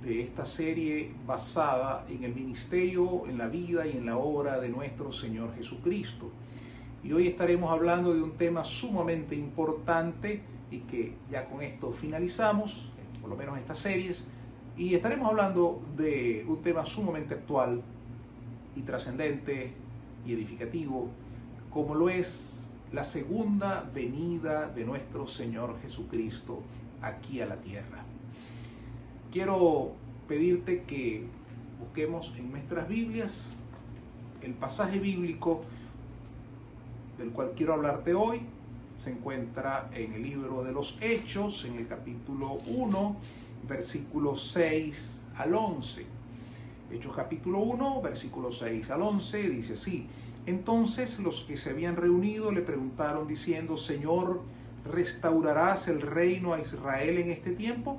de esta serie basada en el ministerio, en la vida y en la obra de nuestro Señor Jesucristo. Y hoy estaremos hablando de un tema sumamente importante y que ya con esto finalizamos, por lo menos estas series, y estaremos hablando de un tema sumamente actual y trascendente y edificativo, como lo es la segunda venida de nuestro Señor Jesucristo aquí a la tierra. Quiero pedirte que busquemos en nuestras Biblias el pasaje bíblico del cual quiero hablarte hoy. Se encuentra en el libro de los Hechos, en el capítulo 1, versículos 6 al 11. Hechos capítulo 1, versículos 6 al 11, dice así. Entonces los que se habían reunido le preguntaron diciendo, Señor, ¿restaurarás el reino a Israel en este tiempo?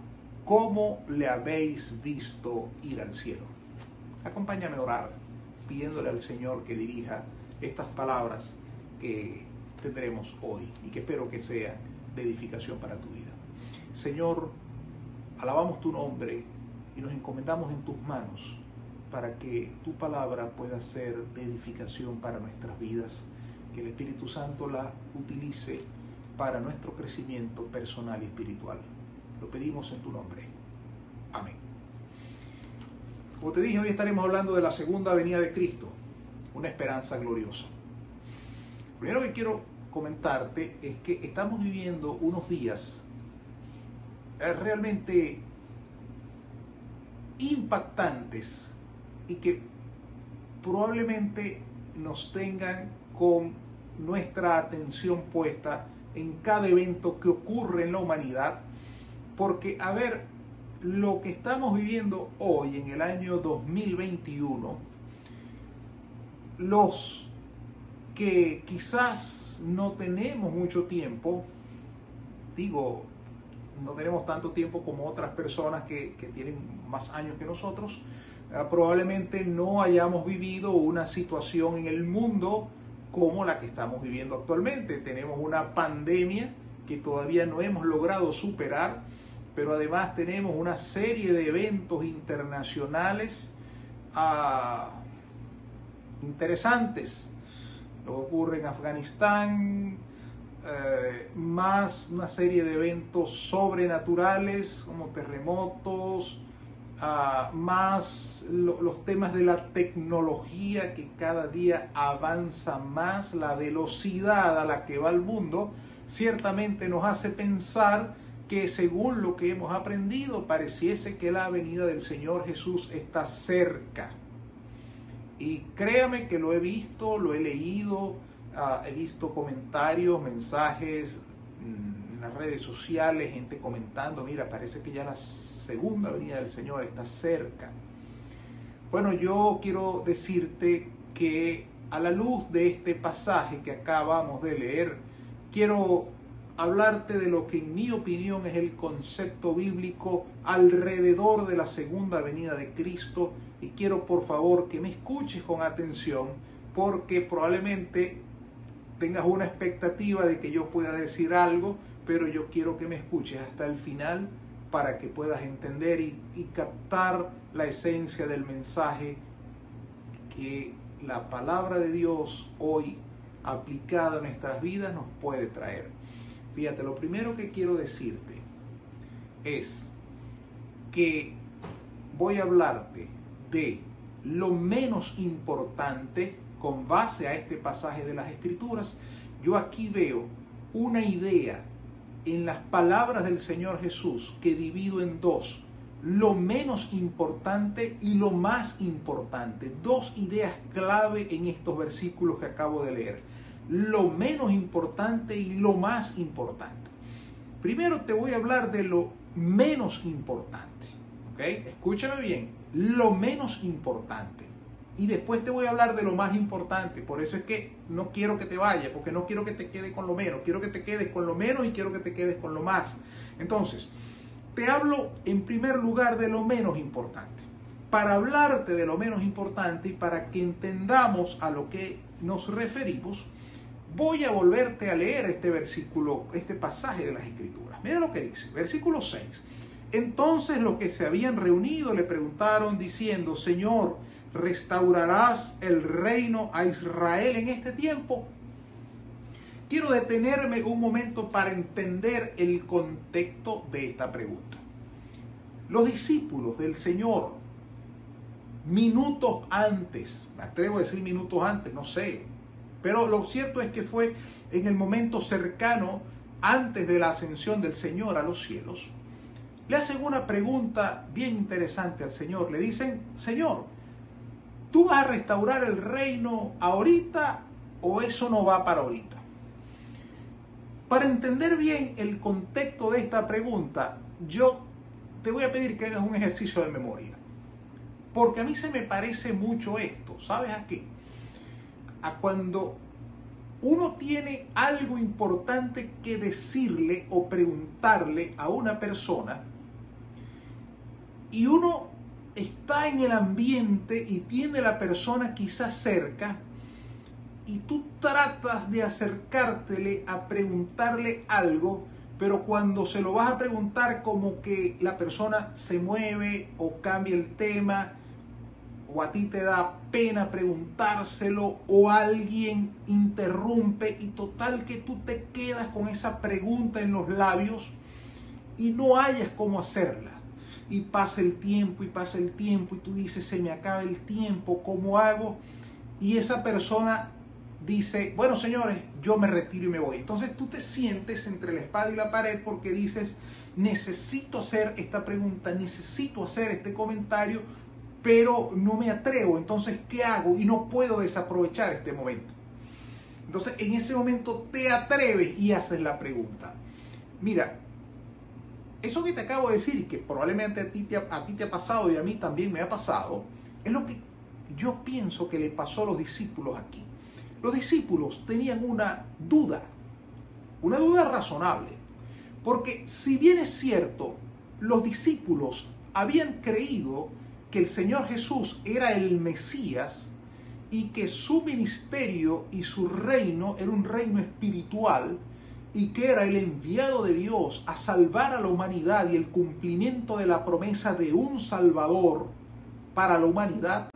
como le habéis visto ir al cielo. Acompáñame a orar, pidiéndole al Señor que dirija estas palabras que tendremos hoy y que espero que sean de edificación para tu vida. Señor, alabamos tu nombre y nos encomendamos en tus manos para que tu palabra pueda ser de edificación para nuestras vidas, que el Espíritu Santo la utilice para nuestro crecimiento personal y espiritual. Lo pedimos en tu nombre. Amén. Como te dije, hoy estaremos hablando de la segunda venida de Cristo, una esperanza gloriosa. Lo primero que quiero comentarte es que estamos viviendo unos días eh, realmente impactantes y que probablemente nos tengan con nuestra atención puesta en cada evento que ocurre en la humanidad porque, a ver, lo que estamos viviendo hoy en el año 2021, los que quizás no tenemos mucho tiempo, digo, no tenemos tanto tiempo como otras personas que, tienen más años que nosotros, eh, probablemente no hayamos vivido una situación en el mundo como la que estamos viviendo actualmente. Tenemos una pandemia que todavía no hemos logrado superar pero además tenemos una serie de eventos internacionales ah, interesantes. Lo que ocurre en Afganistán, eh, más una serie de eventos sobrenaturales como terremotos, ah, más los temas de la tecnología que cada día avanza más, la velocidad a la que va el mundo, ciertamente nos hace pensar que según lo que hemos aprendido pareciese que la venida del Señor Jesús está cerca. Y créame que lo he visto, lo he leído, ah, he visto comentarios, mensajes mm, en las redes sociales, gente comentando, mira, parece que ya la segunda venida del Señor está cerca. Bueno, yo quiero decirte que a la luz de este pasaje que acabamos de leer, quiero hablarte de lo que en mi opinión es el concepto bíblico alrededor de la segunda venida de Cristo y quiero por favor que me escuches con atención porque probablemente tengas una expectativa de que yo pueda decir algo, pero yo quiero que me escuches hasta el final para que puedas entender y, captar la esencia del mensaje que la palabra de Dios hoy aplicada a nuestras vidas nos puede traer. Fíjate, lo primero que quiero decirte es que voy a hablarte de lo menos importante con base a este pasaje de las Escrituras, yo aquí veo una idea en las palabras del Señor Jesús que divido en dos, lo menos importante y lo más importante. Dos ideas clave en estos versículos que acabo de leer. Lo menos importante y lo más importante. Primero te voy a hablar de lo menos importante. ¿Ok? Escúchame bien. Lo menos importante. Y después te voy a hablar de lo más importante. Por eso es que no quiero que te vayas, porque no quiero que te quede con lo menos. Quiero que te quedes con lo menos y quiero que te quedes con lo más. Entonces, te hablo en primer lugar de lo menos importante. Para hablarte de lo menos importante y para que entendamos a lo que nos referimos, voy a volverte a leer este versículo, este pasaje de las Escrituras. Mira lo que dice, versículo 6. Entonces los que se habían reunido le preguntaron diciendo, Señor, ¿restaurarás el reino a Israel en este tiempo? Quiero detenerme un momento para entender el contexto de esta pregunta. Los discípulos del Señor, minutos antes, me atrevo a decir minutos antes, no sé, pero lo cierto es que fue en el momento cercano, antes de la ascensión del Señor a los cielos, le hacen una pregunta bien interesante al Señor. Le dicen, Señor, ¿tú vas a restaurar el reino ahorita o eso no va para ahorita? Para entender bien el contexto de esta pregunta, yo te voy a pedir que hagas un ejercicio de memoria. Porque a mí se me parece mucho esto. ¿Sabes a qué? A cuando uno tiene algo importante que decirle o preguntarle a una persona y uno está en el ambiente y tiene la persona quizás cerca y tú tratas de acercártele a preguntarle algo, pero cuando se lo vas a preguntar como que la persona se mueve o cambia el tema, o a ti te da pena preguntárselo, o alguien interrumpe y total que tú te quedas con esa pregunta en los labios y no hayas cómo hacerla. Y pasa el tiempo y pasa el tiempo y tú dices, se me acaba el tiempo, ¿cómo hago? Y esa persona dice, bueno señores, yo me retiro y me voy. Entonces tú te sientes entre la espada y la pared porque dices, necesito hacer esta pregunta, necesito hacer este comentario, pero no me atrevo. Entonces, ¿qué hago? Y no puedo desaprovechar este momento. Entonces, en ese momento te atreves y haces la pregunta. Mira, eso que te acabo de decir que probablemente a ti, te, a ti te ha pasado y a mí también me ha pasado, es lo que yo pienso que le pasó a los discípulos aquí los discípulos tenían una duda, una duda razonable, porque si bien es cierto, los discípulos habían creído que el Señor Jesús era el Mesías y que su ministerio y su reino era un reino espiritual y que era el enviado de Dios a salvar a la humanidad y el cumplimiento de la promesa de un Salvador para la humanidad,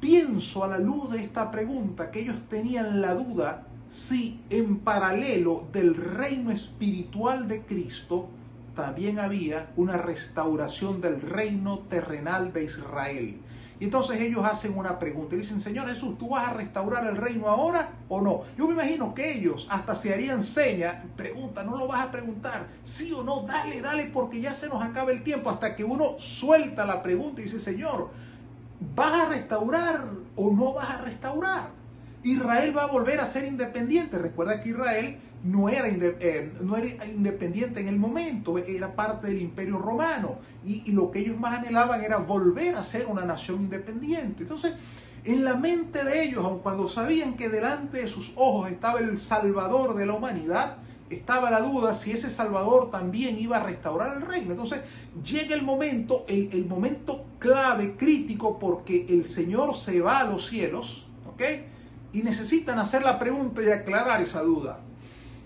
pienso a la luz de esta pregunta que ellos tenían la duda si en paralelo del reino espiritual de Cristo también había una restauración del reino terrenal de Israel. Y entonces ellos hacen una pregunta y dicen, Señor Jesús, ¿tú vas a restaurar el reino ahora o no? Yo me imagino que ellos hasta se harían seña, pregunta, no lo vas a preguntar, sí o no, dale, dale, porque ya se nos acaba el tiempo, hasta que uno suelta la pregunta y dice, Señor, ¿Vas a restaurar o no vas a restaurar? Israel va a volver a ser independiente. Recuerda que Israel no era, eh, no era independiente en el momento, era parte del imperio romano y, lo que ellos más anhelaban era volver a ser una nación independiente. Entonces, en la mente de ellos, aun cuando sabían que delante de sus ojos estaba el Salvador de la humanidad, estaba la duda si ese Salvador también iba a restaurar el reino. Entonces llega el momento, el, momento clave, crítico, porque el Señor se va a los cielos, ¿ok? Y necesitan hacer la pregunta y aclarar esa duda.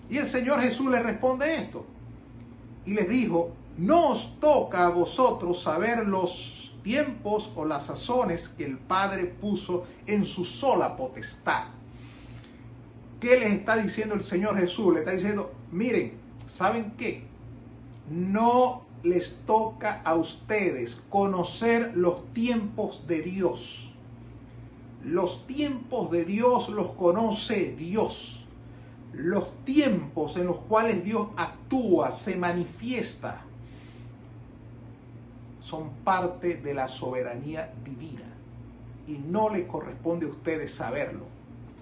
Y el Señor Jesús les responde esto. Y les dijo, no os toca a vosotros saber los tiempos o las sazones que el Padre puso en su sola potestad. ¿Qué les está diciendo el Señor Jesús? Le está diciendo, miren, ¿saben qué? No les toca a ustedes conocer los tiempos de Dios. Los tiempos de Dios los conoce Dios. Los tiempos en los cuales Dios actúa, se manifiesta, son parte de la soberanía divina y no les corresponde a ustedes saberlo.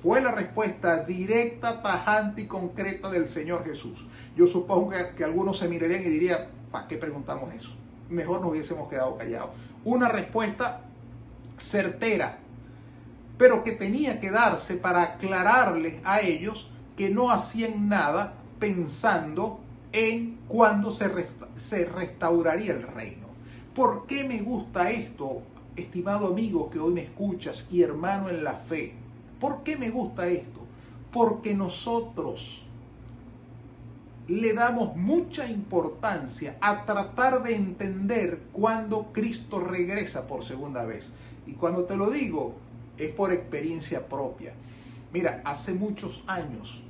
Fue la respuesta directa, tajante y concreta del Señor Jesús. Yo supongo que, algunos se mirarían y dirían, ¿para qué preguntamos eso? Mejor nos hubiésemos quedado callados. Una respuesta certera, pero que tenía que darse para aclararles a ellos que no hacían nada pensando en cuándo se, se restauraría el reino. ¿Por qué me gusta esto, estimado amigo que hoy me escuchas y hermano en la fe? ¿Por qué me gusta esto? Porque nosotros le damos mucha importancia a tratar de entender cuándo Cristo regresa por segunda vez. Y cuando te lo digo, es por experiencia propia. Mira, hace muchos años,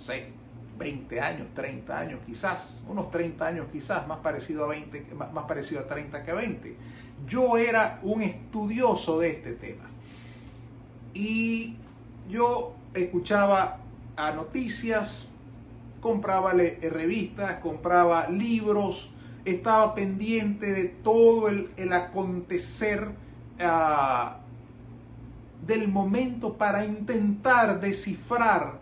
sé, 20 años, 30 años quizás, unos 30 años quizás, más parecido a 20, más parecido a 30 que a 20. Yo era un estudioso de este tema. Y yo escuchaba a noticias, compraba revistas, compraba libros, estaba pendiente de todo el, acontecer ah, del momento para intentar descifrar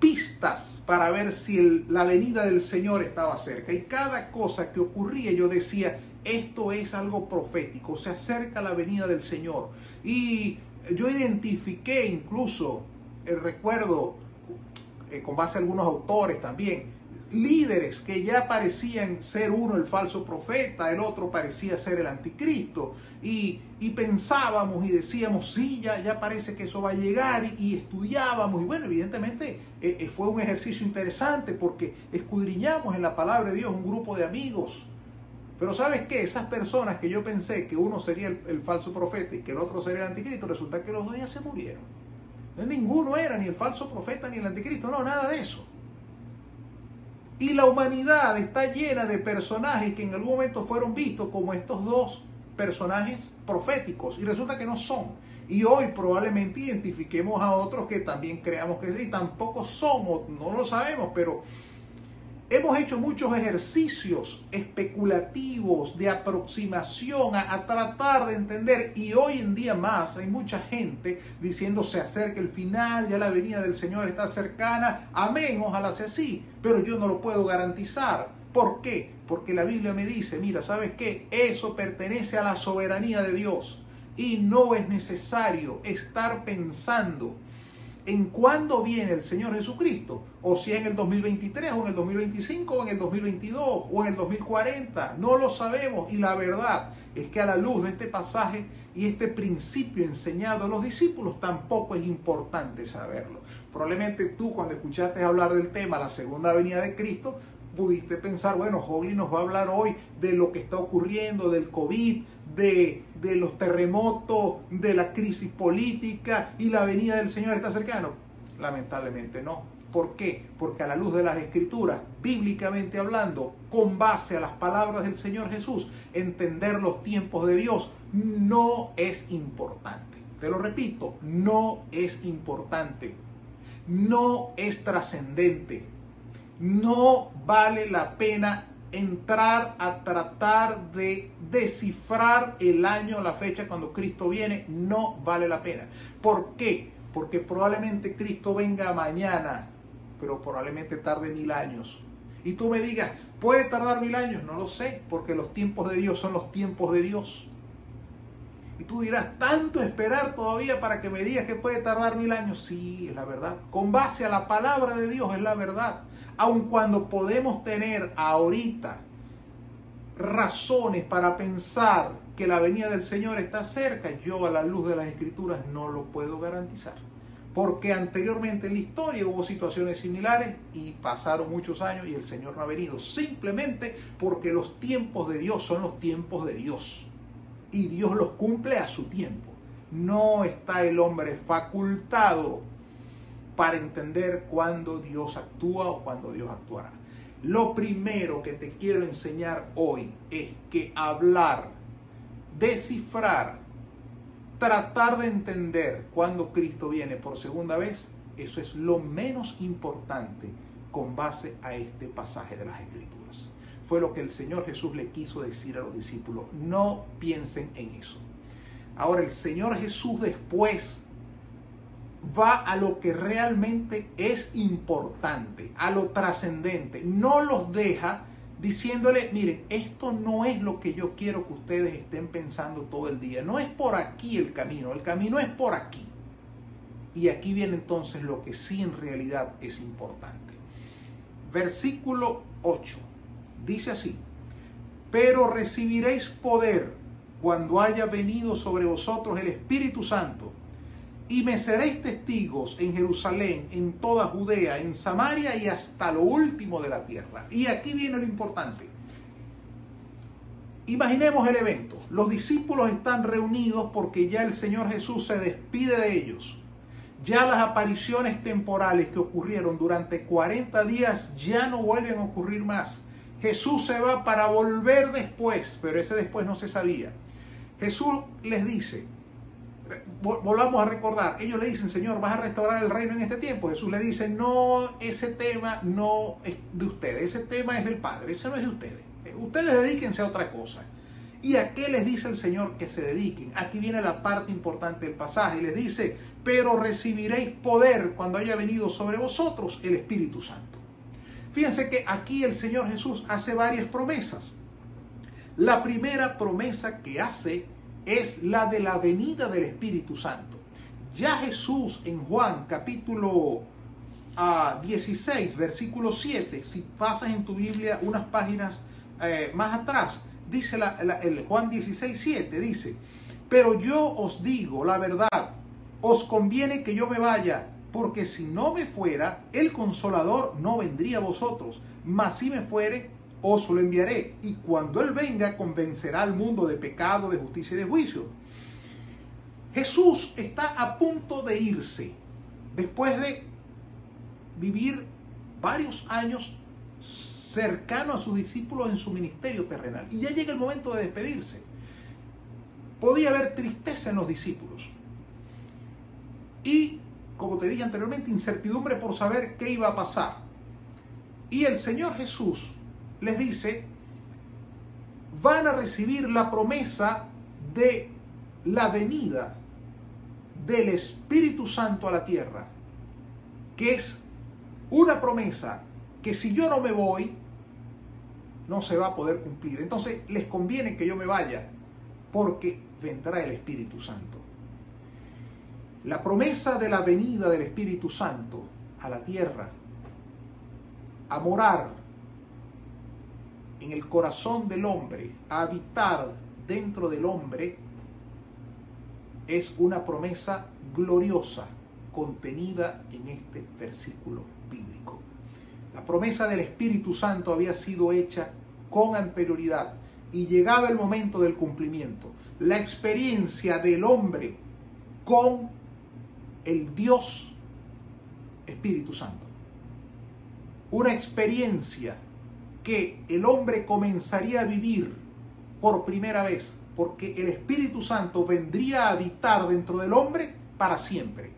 pistas para ver si la venida del Señor estaba cerca. Y cada cosa que ocurría yo decía, esto es algo profético, se acerca la venida del Señor. Y yo identifiqué incluso, el recuerdo, eh, con base a algunos autores también, líderes que ya parecían ser uno el falso profeta, el otro parecía ser el anticristo, y, pensábamos y decíamos, sí, ya, ya parece que eso va a llegar, y, estudiábamos, y bueno, evidentemente eh, eh, fue un ejercicio interesante porque escudriñamos en la palabra de Dios un grupo de amigos. Pero ¿sabes qué? Esas personas que yo pensé que uno sería el, el falso profeta y que el otro sería el anticristo, resulta que los dos ya se murieron. Ninguno era ni el falso profeta ni el anticristo, no, nada de eso. Y la humanidad está llena de personajes que en algún momento fueron vistos como estos dos personajes proféticos y resulta que no son. Y hoy probablemente identifiquemos a otros que también creamos que sí, tampoco son, no lo sabemos, pero Hemos hecho muchos ejercicios especulativos de aproximación a, tratar de entender y hoy en día más hay mucha gente diciendo se acerca el final, ya la venida del Señor está cercana, amén, ojalá sea así, pero yo no lo puedo garantizar. ¿Por qué? Porque la Biblia me dice, mira, ¿sabes qué? Eso pertenece a la soberanía de Dios y no es necesario estar pensando en cuándo viene el Señor Jesucristo, o si en el 2023, o en el 2025, o en el 2022, o en el 2040, no lo sabemos. Y la verdad es que a la luz de este pasaje y este principio enseñado a los discípulos, tampoco es importante saberlo. Probablemente tú cuando escuchaste hablar del tema, la segunda venida de Cristo, pudiste pensar, bueno, Holly nos va a hablar hoy de lo que está ocurriendo, del COVID, de, de, los terremotos, de la crisis política y la venida del Señor está cercano. Lamentablemente no. ¿Por qué? Porque a la luz de las escrituras, bíblicamente hablando, con base a las palabras del Señor Jesús, entender los tiempos de Dios no es importante. Te lo repito, no es importante. No es trascendente no vale la pena entrar a tratar de descifrar el año, la fecha cuando Cristo viene, no vale la pena. ¿Por qué? Porque probablemente Cristo venga mañana, pero probablemente tarde mil años. Y tú me digas, ¿puede tardar mil años? No lo sé, porque los tiempos de Dios son los tiempos de Dios. Y tú dirás, ¿tanto esperar todavía para que me digas que puede tardar mil años? Sí, es la verdad. Con base a la palabra de Dios es la verdad. Aun cuando podemos tener ahorita razones para pensar que la venida del Señor está cerca, yo a la luz de las escrituras no lo puedo garantizar. Porque anteriormente en la historia hubo situaciones similares y pasaron muchos años y el Señor no ha venido. Simplemente porque los tiempos de Dios son los tiempos de Dios y Dios los cumple a su tiempo. No está el hombre facultado para entender cuándo Dios actúa o cuándo Dios actuará. Lo primero que te quiero enseñar hoy es que hablar, descifrar, tratar de entender cuando Cristo viene por segunda vez, eso es lo menos importante con base a este pasaje de las Escrituras. Fue lo que el Señor Jesús le quiso decir a los discípulos. No piensen en eso. Ahora el Señor Jesús después va a lo que realmente es importante, a lo trascendente. No los deja diciéndole, miren, esto no es lo que yo quiero que ustedes estén pensando todo el día. No es por aquí el camino, el camino es por aquí. Y aquí viene entonces lo que sí en realidad es importante. Versículo 8. Dice así, pero recibiréis poder cuando haya venido sobre vosotros el Espíritu Santo y me seréis testigos en Jerusalén, en toda Judea, en Samaria y hasta lo último de la tierra. Y aquí viene lo importante. Imaginemos el evento. Los discípulos están reunidos porque ya el Señor Jesús se despide de ellos. Ya las apariciones temporales que ocurrieron durante 40 días ya no vuelven a ocurrir más. Jesús se va para volver después, pero ese después no se sabía. Jesús les dice, volvamos a recordar, ellos le dicen, Señor, vas a restaurar el reino en este tiempo. Jesús le dice, no, ese tema no es de ustedes, ese tema es del Padre, ese no es de ustedes. Ustedes dedíquense a otra cosa. ¿Y a qué les dice el Señor que se dediquen? Aquí viene la parte importante del pasaje. Les dice, pero recibiréis poder cuando haya venido sobre vosotros el Espíritu Santo. Fíjense que aquí el Señor Jesús hace varias promesas. La primera promesa que hace es la de la venida del Espíritu Santo. Ya Jesús en Juan capítulo 16, ah, versículo 7, si pasas en tu Biblia unas páginas eh, más atrás, dice el Juan 16, 7, dice, pero yo os digo la verdad, os conviene que yo me vaya, porque si no me fuera, el consolador no vendría a vosotros, mas si me fuere, os lo enviaré, y cuando Él venga, convencerá al mundo de pecado, de justicia y de juicio. Jesús está a punto de irse, después de vivir varios años cercano a sus discípulos en su ministerio terrenal. Y ya llega el momento de despedirse. Podía haber tristeza en los discípulos. Y, como te dije anteriormente, incertidumbre por saber qué iba a pasar. Y el Señor Jesús les dice, van a recibir la promesa de la venida del Espíritu Santo a la tierra, que es una promesa que si yo no me voy, no se va a poder cumplir. Entonces les conviene que yo me vaya, porque vendrá el Espíritu Santo. La promesa de la venida del Espíritu Santo a la tierra, a morar en el corazón del hombre, a habitar dentro del hombre, es una promesa gloriosa contenida en este versículo bíblico. La promesa del Espíritu Santo había sido hecha con anterioridad y llegaba el momento del cumplimiento. La experiencia del hombre con el Dios Espíritu Santo. Una experiencia que el hombre comenzaría a vivir por primera vez, porque el Espíritu Santo vendría a habitar dentro del hombre para siempre.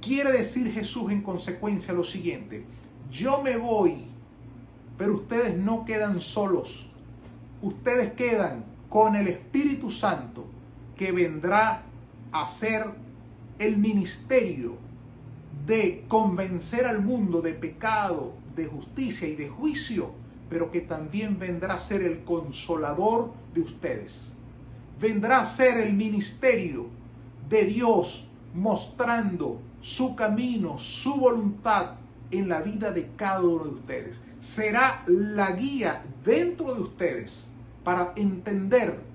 Quiere decir Jesús en consecuencia lo siguiente, yo me voy, pero ustedes no quedan solos. Ustedes quedan con el Espíritu Santo que vendrá a ser el ministerio de convencer al mundo de pecado, de justicia y de juicio, pero que también vendrá a ser el consolador de ustedes. Vendrá a ser el ministerio de Dios mostrando su camino, su voluntad en la vida de cada uno de ustedes. Será la guía dentro de ustedes para entender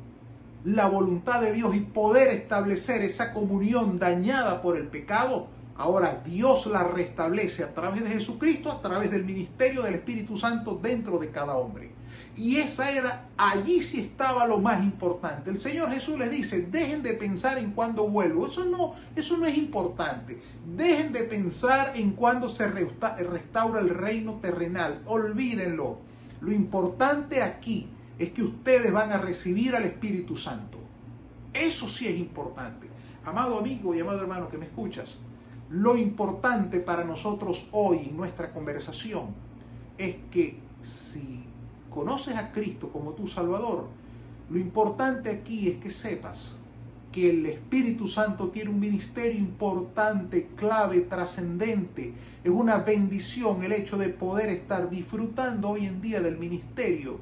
la voluntad de Dios y poder establecer esa comunión dañada por el pecado Ahora Dios la restablece a través de Jesucristo, a través del ministerio del Espíritu Santo dentro de cada hombre. Y esa era, allí sí estaba lo más importante. El Señor Jesús les dice, dejen de pensar en cuándo vuelvo. Eso no, eso no es importante. Dejen de pensar en cuándo se restaura el reino terrenal. Olvídenlo. Lo importante aquí es que ustedes van a recibir al Espíritu Santo. Eso sí es importante. Amado amigo y amado hermano que me escuchas, lo importante para nosotros hoy en nuestra conversación es que si conoces a Cristo como tu Salvador, lo importante aquí es que sepas que el Espíritu Santo tiene un ministerio importante, clave, trascendente. Es una bendición el hecho de poder estar disfrutando hoy en día del ministerio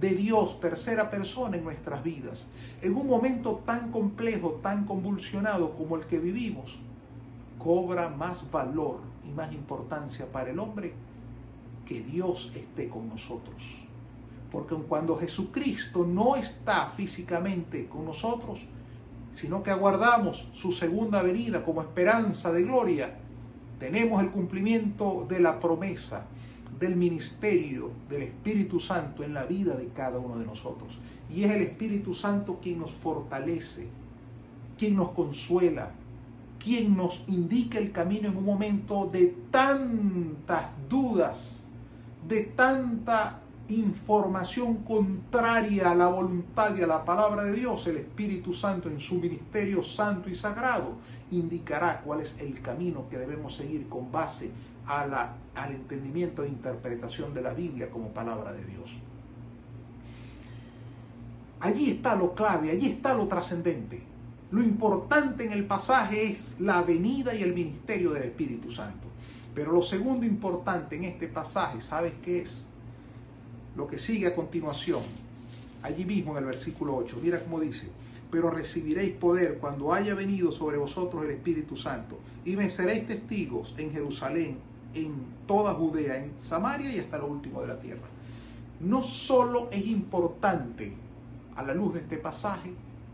de Dios, tercera persona en nuestras vidas. En un momento tan complejo, tan convulsionado como el que vivimos, cobra más valor y más importancia para el hombre que Dios esté con nosotros. Porque cuando Jesucristo no está físicamente con nosotros, sino que aguardamos su segunda venida como esperanza de gloria, tenemos el cumplimiento de la promesa del ministerio del Espíritu Santo en la vida de cada uno de nosotros. Y es el Espíritu Santo quien nos fortalece, quien nos consuela, quien nos indica el camino en un momento de tantas dudas, de tanta información contraria a la voluntad y a la palabra de Dios, el Espíritu Santo en su ministerio santo y sagrado indicará cuál es el camino que debemos seguir con base a la, al entendimiento e interpretación de la Biblia como palabra de Dios. Allí está lo clave, allí está lo trascendente. Lo importante en el pasaje es la venida y el ministerio del Espíritu Santo. Pero lo segundo importante en este pasaje, ¿sabes qué es? Lo que sigue a continuación, allí mismo en el versículo 8, mira cómo dice, pero recibiréis poder cuando haya venido sobre vosotros el Espíritu Santo y me seréis testigos en Jerusalén, en toda Judea, en Samaria y hasta lo último de la tierra. No solo es importante a la luz de este pasaje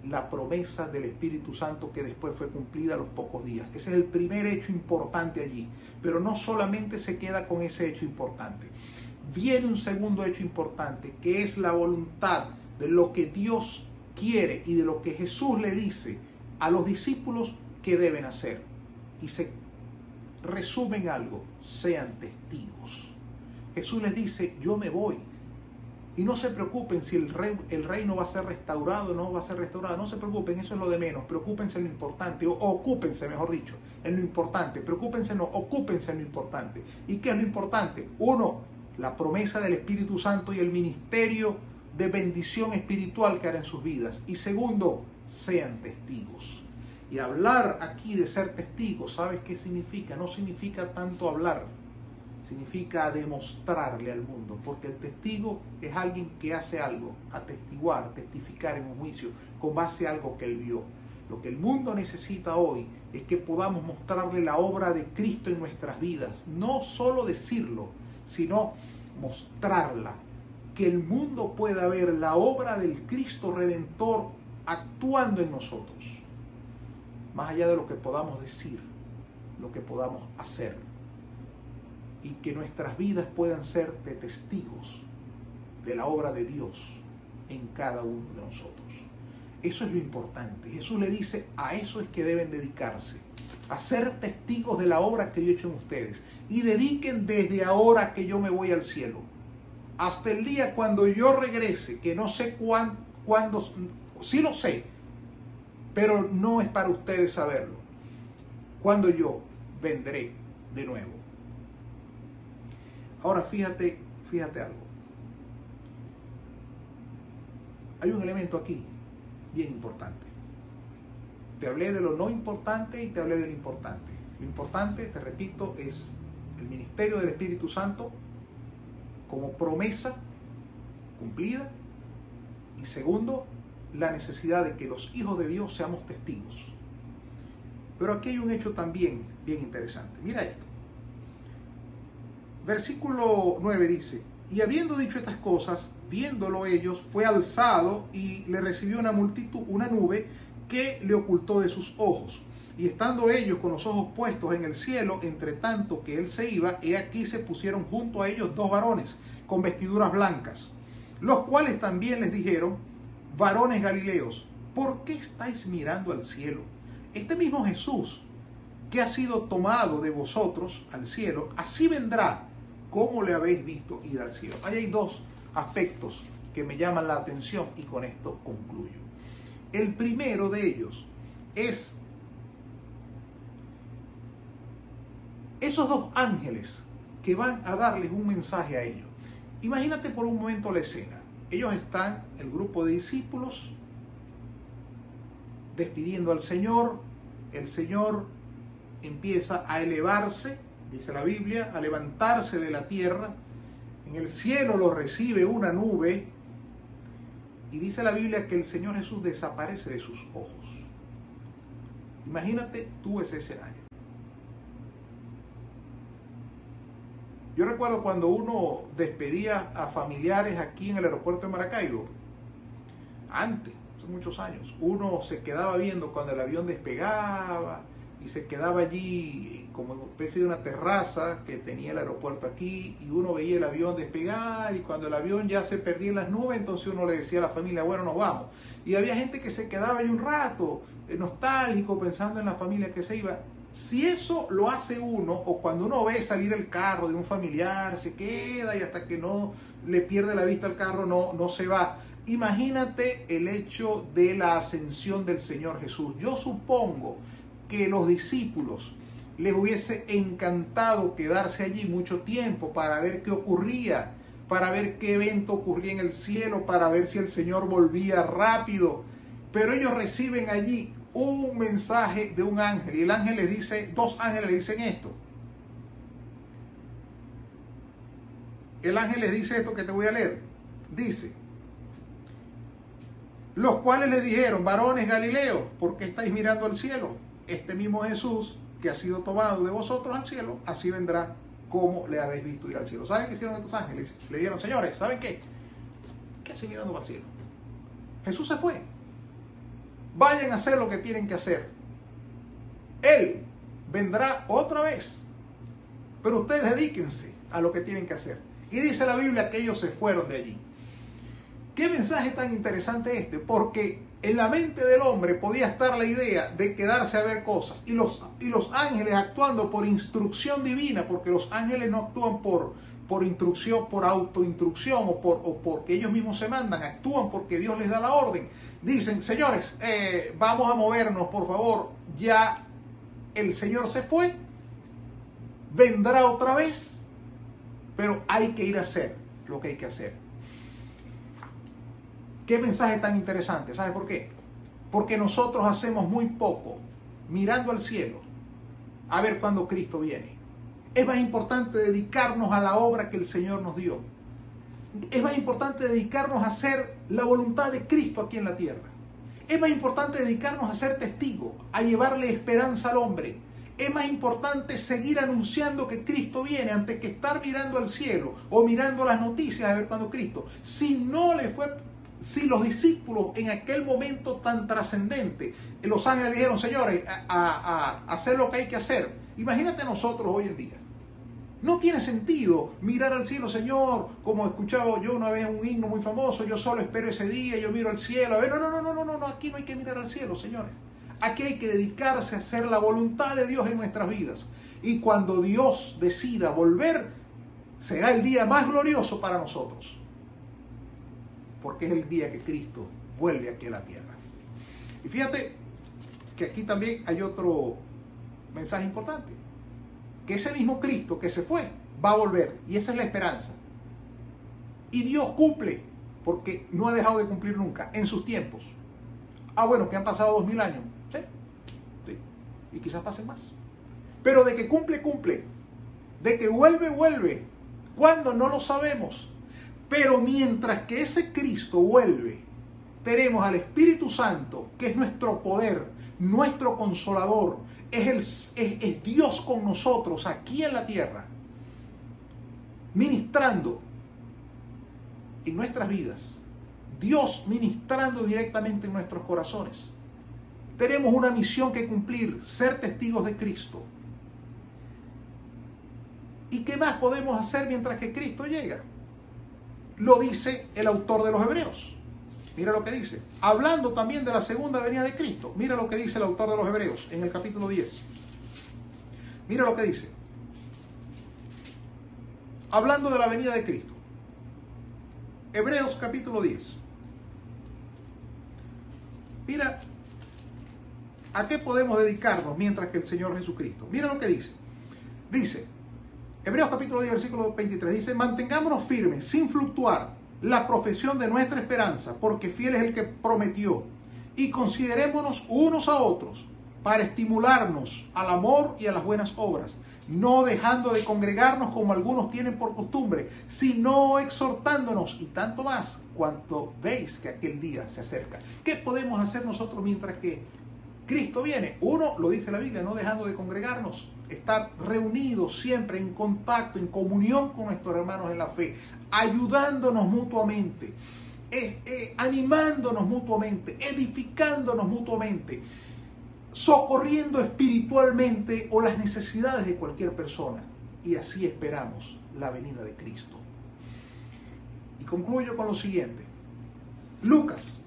la promesa del Espíritu Santo que después fue cumplida a los pocos días. Ese es el primer hecho importante allí. Pero no solamente se queda con ese hecho importante. Viene un segundo hecho importante que es la voluntad de lo que Dios quiere y de lo que Jesús le dice a los discípulos que deben hacer. Y se resumen algo, sean testigos. Jesús les dice, yo me voy, y no se preocupen si el, el reino va a ser restaurado o no va a ser restaurado. No se preocupen, eso es lo de menos. Preocúpense en lo importante, o ocúpense, mejor dicho, en lo importante. Preocúpense, no, ocúpense en lo importante. ¿Y qué es lo importante? Uno, la promesa del Espíritu Santo y el ministerio de bendición espiritual que hará en sus vidas. Y segundo, sean testigos. Y hablar aquí de ser testigos, ¿sabes qué significa? No significa tanto hablar significa demostrarle al mundo, porque el testigo es alguien que hace algo, atestiguar, testificar en un juicio con base a algo que él vio. Lo que el mundo necesita hoy es que podamos mostrarle la obra de Cristo en nuestras vidas, no solo decirlo, sino mostrarla, que el mundo pueda ver la obra del Cristo Redentor actuando en nosotros, más allá de lo que podamos decir, lo que podamos hacer y que nuestras vidas puedan ser de testigos de la obra de Dios en cada uno de nosotros. Eso es lo importante. Jesús le dice, a eso es que deben dedicarse, a ser testigos de la obra que yo he hecho en ustedes. Y dediquen desde ahora que yo me voy al cielo, hasta el día cuando yo regrese, que no sé cuándo, sí lo sé, pero no es para ustedes saberlo, cuando yo vendré de nuevo. Ahora fíjate, fíjate algo. Hay un elemento aquí bien importante. Te hablé de lo no importante y te hablé de lo importante. Lo importante, te repito, es el ministerio del Espíritu Santo como promesa cumplida. Y segundo, la necesidad de que los hijos de Dios seamos testigos. Pero aquí hay un hecho también bien interesante. Mira esto. Versículo 9 dice, y habiendo dicho estas cosas, viéndolo ellos, fue alzado y le recibió una multitud, una nube que le ocultó de sus ojos. Y estando ellos con los ojos puestos en el cielo, entre tanto que él se iba, he aquí se pusieron junto a ellos dos varones con vestiduras blancas, los cuales también les dijeron, varones galileos, ¿por qué estáis mirando al cielo? Este mismo Jesús, que ha sido tomado de vosotros al cielo, así vendrá como le habéis visto ir al cielo. Ahí hay dos aspectos que me llaman la atención y con esto concluyo. El primero de ellos es esos dos ángeles que van a darles un mensaje a ellos. Imagínate por un momento la escena. Ellos están, el grupo de discípulos, despidiendo al Señor. El Señor empieza a elevarse, dice la Biblia, a levantarse de la tierra. En el cielo lo recibe una nube. Y dice la Biblia que el Señor Jesús desaparece de sus ojos. Imagínate tú ese escenario. Yo recuerdo cuando uno despedía a familiares aquí en el aeropuerto de Maracaibo, antes, hace muchos años, uno se quedaba viendo cuando el avión despegaba y se quedaba allí como una especie de una terraza que tenía el aeropuerto aquí y uno veía el avión despegar y cuando el avión ya se perdía en las nubes, entonces uno le decía a la familia, bueno, nos vamos. Y había gente que se quedaba ahí un rato, eh, nostálgico, pensando en la familia que se iba si eso lo hace uno, o cuando uno ve salir el carro de un familiar, se queda y hasta que no le pierde la vista al carro no, no se va. Imagínate el hecho de la ascensión del Señor Jesús. Yo supongo que los discípulos les hubiese encantado quedarse allí mucho tiempo para ver qué ocurría, para ver qué evento ocurría en el cielo, para ver si el Señor volvía rápido. Pero ellos reciben allí un mensaje de un ángel y el ángel le dice, dos ángeles le dicen esto. El ángel le dice esto que te voy a leer. Dice, los cuales le dijeron, varones Galileos, ¿por qué estáis mirando al cielo? Este mismo Jesús que ha sido tomado de vosotros al cielo, así vendrá como le habéis visto ir al cielo. ¿Saben qué hicieron estos ángeles? Le dijeron, señores, ¿saben qué? ¿Qué hacen mirando al cielo? Jesús se fue. Vayan a hacer lo que tienen que hacer. Él vendrá otra vez. Pero ustedes dedíquense a lo que tienen que hacer. Y dice la Biblia que ellos se fueron de allí. ¿Qué mensaje tan interesante este? Porque en la mente del hombre podía estar la idea de quedarse a ver cosas. Y los, y los ángeles actuando por instrucción divina, porque los ángeles no actúan por, por instrucción, por autoinstrucción o, por, o porque ellos mismos se mandan, actúan porque Dios les da la orden. Dicen, señores, eh, vamos a movernos, por favor, ya el Señor se fue, vendrá otra vez, pero hay que ir a hacer lo que hay que hacer. Qué mensaje tan interesante, ¿sabe por qué? Porque nosotros hacemos muy poco mirando al cielo a ver cuándo Cristo viene. Es más importante dedicarnos a la obra que el Señor nos dio. Es más importante dedicarnos a hacer la voluntad de Cristo aquí en la tierra. Es más importante dedicarnos a ser testigos, a llevarle esperanza al hombre. Es más importante seguir anunciando que Cristo viene antes que estar mirando al cielo o mirando las noticias a ver cuándo Cristo. Si no le fue si los discípulos en aquel momento tan trascendente, los ángeles dijeron, señores, a, hacer lo que hay que hacer. Imagínate nosotros hoy en día. No tiene sentido mirar al cielo, Señor, como escuchaba yo una vez un himno muy famoso, yo solo espero ese día, yo miro al cielo. A ver, no, no, no, no, no, no, aquí no hay que mirar al cielo, señores. Aquí hay que dedicarse a hacer la voluntad de Dios en nuestras vidas. Y cuando Dios decida volver, será el día más glorioso para nosotros. Porque es el día que Cristo vuelve aquí a la tierra. Y fíjate que aquí también hay otro mensaje importante que ese mismo Cristo que se fue va a volver. Y esa es la esperanza. Y Dios cumple, porque no ha dejado de cumplir nunca, en sus tiempos. Ah, bueno, que han pasado dos mil años. Sí. Y quizás pasen más. Pero de que cumple, cumple. De que vuelve, vuelve. ¿Cuándo? No lo sabemos. Pero mientras que ese Cristo vuelve, tenemos al Espíritu Santo, que es nuestro poder, nuestro consolador, es, es, Dios con nosotros aquí en la tierra, ministrando en nuestras vidas, Dios ministrando directamente en nuestros corazones. Tenemos una misión que cumplir, ser testigos de Cristo. ¿Y qué más podemos hacer mientras que Cristo llega? Lo dice el autor de los Hebreos. Mira lo que dice. Hablando también de la segunda venida de Cristo. Mira lo que dice el autor de los Hebreos en el capítulo 10. Mira lo que dice. Hablando de la venida de Cristo. Hebreos capítulo 10. Mira, ¿a qué podemos dedicarnos mientras que el Señor Jesucristo? Mira lo que dice. Dice, Hebreos capítulo 10, versículo 23, dice, mantengámonos firmes, sin fluctuar, la profesión de nuestra esperanza, porque fiel es el que prometió. Y considerémonos unos a otros para estimularnos al amor y a las buenas obras, no dejando de congregarnos como algunos tienen por costumbre, sino exhortándonos y tanto más cuanto veis que aquel día se acerca. ¿Qué podemos hacer nosotros mientras que Cristo viene? Uno, lo dice la Biblia, no dejando de congregarnos, estar reunidos siempre en contacto, en comunión con nuestros hermanos en la fe, ayudándonos mutuamente, eh, eh, animándonos mutuamente, edificándonos mutuamente socorriendo espiritualmente o las necesidades de cualquier persona. Y así esperamos la venida de Cristo. Y concluyo con lo siguiente. Lucas,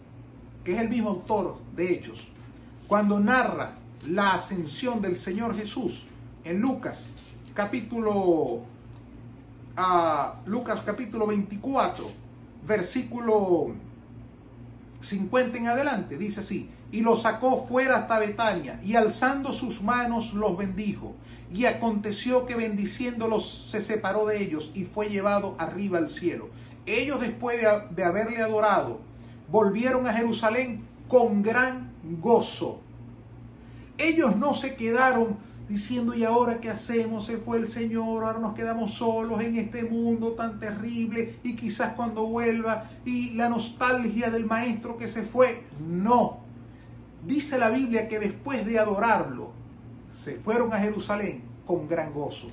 que es el mismo autor de Hechos, cuando narra la ascensión del Señor Jesús en Lucas capítulo a Lucas capítulo 24, versículo 50 en adelante, dice así, y los sacó fuera hasta Betania, y alzando sus manos los bendijo. Y aconteció que bendiciéndolos se separó de ellos y fue llevado arriba al cielo. Ellos después de, de haberle adorado, volvieron a Jerusalén con gran gozo. Ellos no se quedaron diciendo, ¿y ahora qué hacemos? Se fue el Señor, ahora nos quedamos solos en este mundo tan terrible y quizás cuando vuelva y la nostalgia del Maestro que se fue. No. Dice la Biblia que después de adorarlo, se fueron a Jerusalén con gran gozo,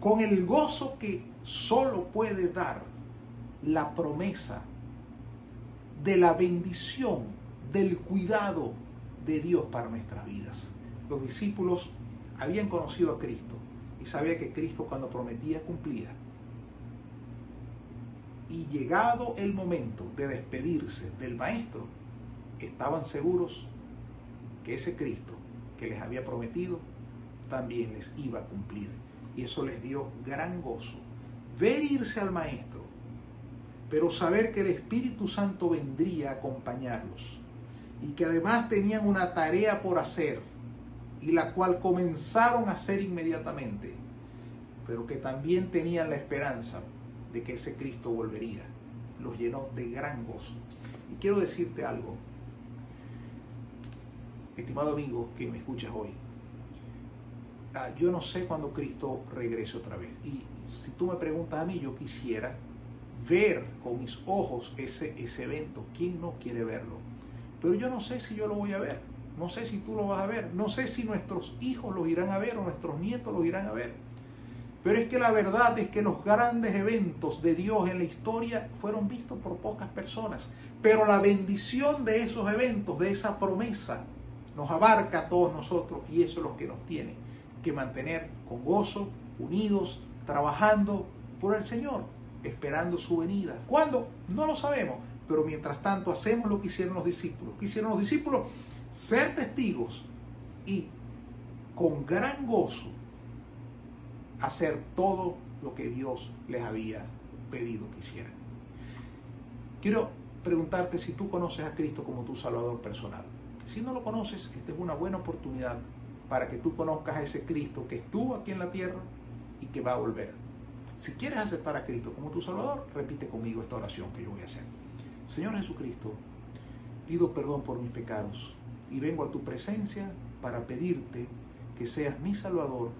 con el gozo que solo puede dar la promesa de la bendición, del cuidado de Dios para nuestras vidas. Los discípulos habían conocido a Cristo y sabía que Cristo cuando prometía cumplía. Y llegado el momento de despedirse del Maestro, estaban seguros que ese Cristo que les había prometido también les iba a cumplir. Y eso les dio gran gozo. Ver irse al Maestro, pero saber que el Espíritu Santo vendría a acompañarlos y que además tenían una tarea por hacer y la cual comenzaron a hacer inmediatamente, pero que también tenían la esperanza de que ese Cristo volvería. Los llenó de gran gozo. Y quiero decirte algo, estimado amigo que me escuchas hoy. Ah, yo no sé cuándo Cristo regrese otra vez. Y si tú me preguntas a mí, yo quisiera ver con mis ojos ese, ese evento. ¿Quién no quiere verlo? Pero yo no sé si yo lo voy a ver. No sé si tú lo vas a ver. No sé si nuestros hijos lo irán a ver o nuestros nietos lo irán a ver. Pero es que la verdad es que los grandes eventos de Dios en la historia fueron vistos por pocas personas. Pero la bendición de esos eventos, de esa promesa, nos abarca a todos nosotros y eso es lo que nos tiene que mantener con gozo, unidos, trabajando por el Señor, esperando su venida. ¿Cuándo? No lo sabemos, pero mientras tanto hacemos lo que hicieron los discípulos. ¿Qué hicieron los discípulos? Ser testigos y con gran gozo hacer todo lo que Dios les había pedido que hicieran. Quiero preguntarte si tú conoces a Cristo como tu Salvador personal. Si no lo conoces, esta es una buena oportunidad para que tú conozcas a ese Cristo que estuvo aquí en la tierra y que va a volver. Si quieres aceptar a Cristo como tu Salvador, repite conmigo esta oración que yo voy a hacer. Señor Jesucristo, pido perdón por mis pecados y vengo a tu presencia para pedirte que seas mi Salvador